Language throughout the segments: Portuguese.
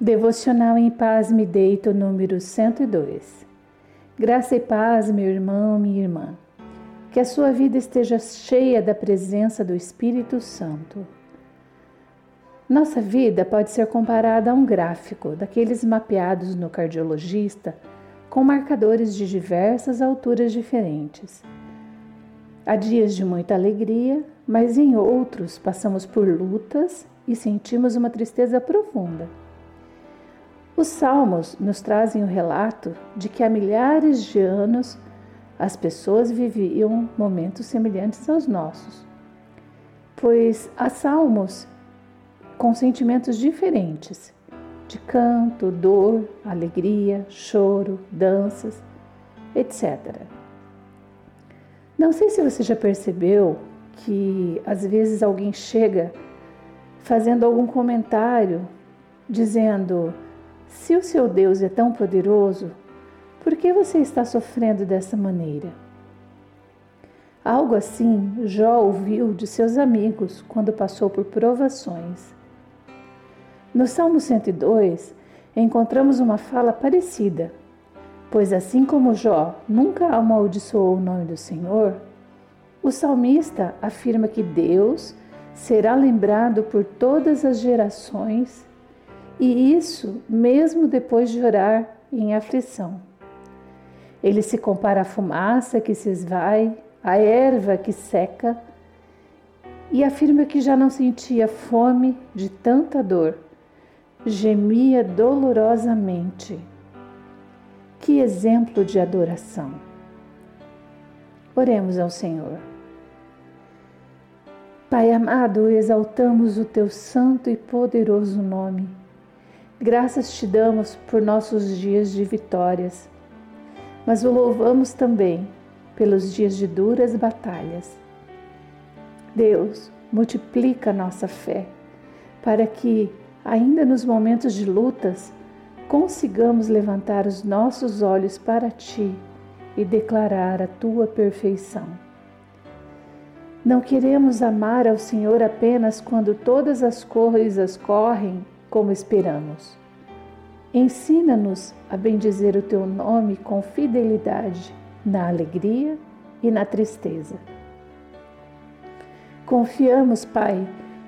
Devocional em Paz Me Deito, número 102. Graça e paz, meu irmão, minha irmã. Que a sua vida esteja cheia da presença do Espírito Santo. Nossa vida pode ser comparada a um gráfico, daqueles mapeados no cardiologista, com marcadores de diversas alturas diferentes. Há dias de muita alegria, mas em outros passamos por lutas e sentimos uma tristeza profunda. Os Salmos nos trazem o relato de que há milhares de anos as pessoas viviam momentos semelhantes aos nossos, pois há salmos com sentimentos diferentes de canto, dor, alegria, choro, danças, etc. Não sei se você já percebeu que às vezes alguém chega fazendo algum comentário dizendo se o seu Deus é tão poderoso, por que você está sofrendo dessa maneira? Algo assim Jó ouviu de seus amigos quando passou por provações. No Salmo 102, encontramos uma fala parecida, pois assim como Jó nunca amaldiçoou o nome do Senhor, o salmista afirma que Deus será lembrado por todas as gerações e isso mesmo depois de orar em aflição. Ele se compara à fumaça que se esvai, à erva que seca, e afirma que já não sentia fome de tanta dor, gemia dolorosamente. Que exemplo de adoração! Oremos ao Senhor. Pai amado, exaltamos o teu santo e poderoso nome Graças te damos por nossos dias de vitórias, mas o louvamos também pelos dias de duras batalhas. Deus, multiplica nossa fé para que, ainda nos momentos de lutas, consigamos levantar os nossos olhos para ti e declarar a tua perfeição. Não queremos amar ao Senhor apenas quando todas as coisas correm como esperamos. Ensina-nos a bendizer o teu nome com fidelidade na alegria e na tristeza. Confiamos, Pai,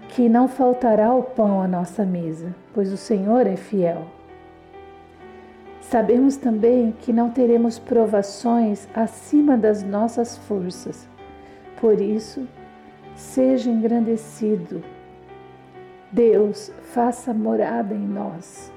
que não faltará o pão à nossa mesa, pois o Senhor é fiel. Sabemos também que não teremos provações acima das nossas forças. Por isso, seja engrandecido Deus, faça morada em nós.